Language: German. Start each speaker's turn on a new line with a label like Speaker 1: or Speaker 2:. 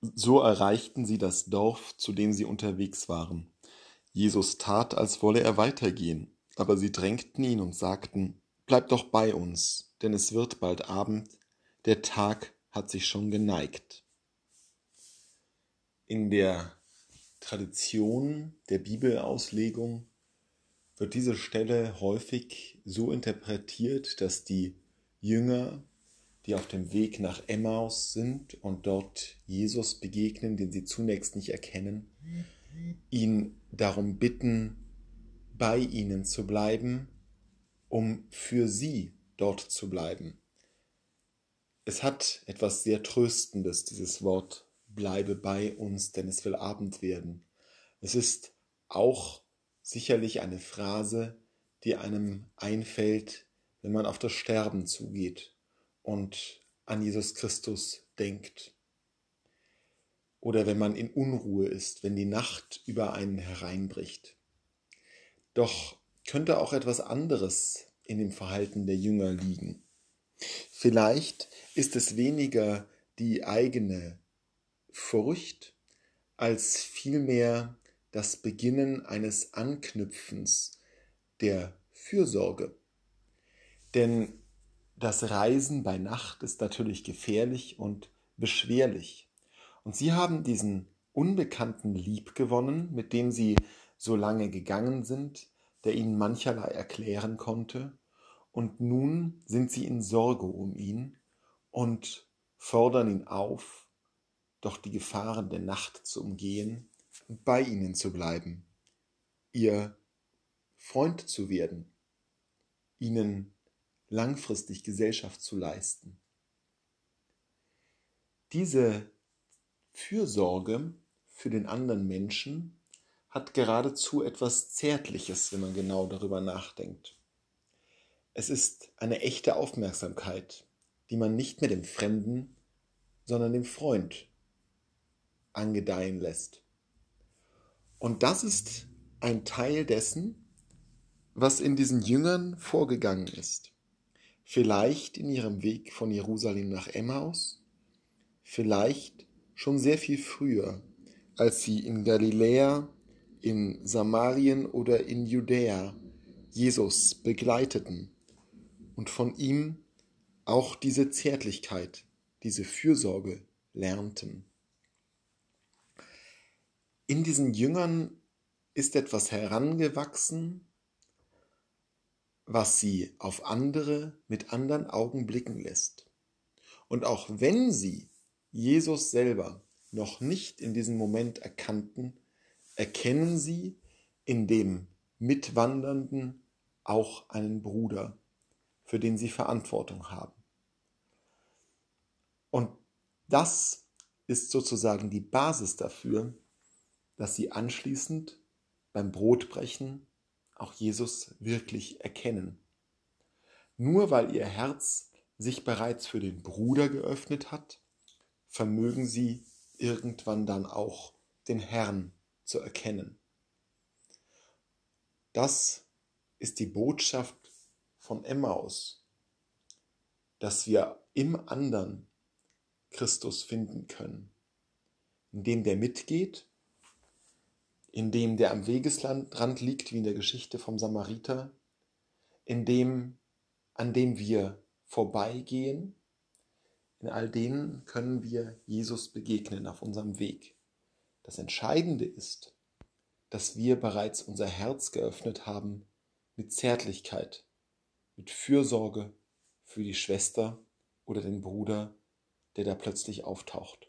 Speaker 1: So erreichten sie das Dorf, zu dem sie unterwegs waren. Jesus tat, als wolle er weitergehen, aber sie drängten ihn und sagten, Bleib doch bei uns, denn es wird bald Abend, der Tag hat sich schon geneigt. In der Tradition der Bibelauslegung wird diese Stelle häufig so interpretiert, dass die Jünger, die auf dem Weg nach Emmaus sind und dort Jesus begegnen, den sie zunächst nicht erkennen, ihn darum bitten, bei ihnen zu bleiben, um für sie dort zu bleiben. Es hat etwas sehr Tröstendes, dieses Wort, bleibe bei uns, denn es will Abend werden. Es ist auch sicherlich eine Phrase, die einem einfällt, wenn man auf das Sterben zugeht und an Jesus Christus denkt. Oder wenn man in Unruhe ist, wenn die Nacht über einen hereinbricht. Doch könnte auch etwas anderes in dem Verhalten der Jünger liegen. Vielleicht ist es weniger die eigene Furcht als vielmehr das Beginnen eines Anknüpfens der Fürsorge. Denn das Reisen bei Nacht ist natürlich gefährlich und beschwerlich. Und sie haben diesen Unbekannten lieb gewonnen, mit dem sie so lange gegangen sind, der ihnen mancherlei erklären konnte, und nun sind sie in Sorge um ihn und fordern ihn auf, doch die Gefahren der Nacht zu umgehen und bei ihnen zu bleiben, ihr Freund zu werden, ihnen langfristig Gesellschaft zu leisten. Diese Fürsorge für den anderen Menschen hat geradezu etwas Zärtliches, wenn man genau darüber nachdenkt. Es ist eine echte Aufmerksamkeit, die man nicht mehr dem Fremden, sondern dem Freund angedeihen lässt. Und das ist ein Teil dessen, was in diesen Jüngern vorgegangen ist. Vielleicht in ihrem Weg von Jerusalem nach Emmaus, vielleicht schon sehr viel früher, als sie in Galiläa, in Samarien oder in Judäa Jesus begleiteten und von ihm auch diese Zärtlichkeit, diese Fürsorge lernten. In diesen Jüngern ist etwas herangewachsen, was sie auf andere mit anderen Augen blicken lässt. Und auch wenn sie Jesus selber noch nicht in diesem Moment erkannten, erkennen sie in dem Mitwandernden auch einen Bruder, für den sie Verantwortung haben. Und das ist sozusagen die Basis dafür, dass sie anschließend beim Brotbrechen auch Jesus wirklich erkennen. Nur weil ihr Herz sich bereits für den Bruder geöffnet hat, vermögen sie irgendwann dann auch den Herrn zu erkennen. Das ist die Botschaft von Emmaus, dass wir im anderen Christus finden können, indem der mitgeht in dem der am Wegesrand liegt, wie in der Geschichte vom Samariter, in dem, an dem wir vorbeigehen, in all denen können wir Jesus begegnen auf unserem Weg. Das Entscheidende ist, dass wir bereits unser Herz geöffnet haben mit Zärtlichkeit, mit Fürsorge für die Schwester oder den Bruder, der da plötzlich auftaucht.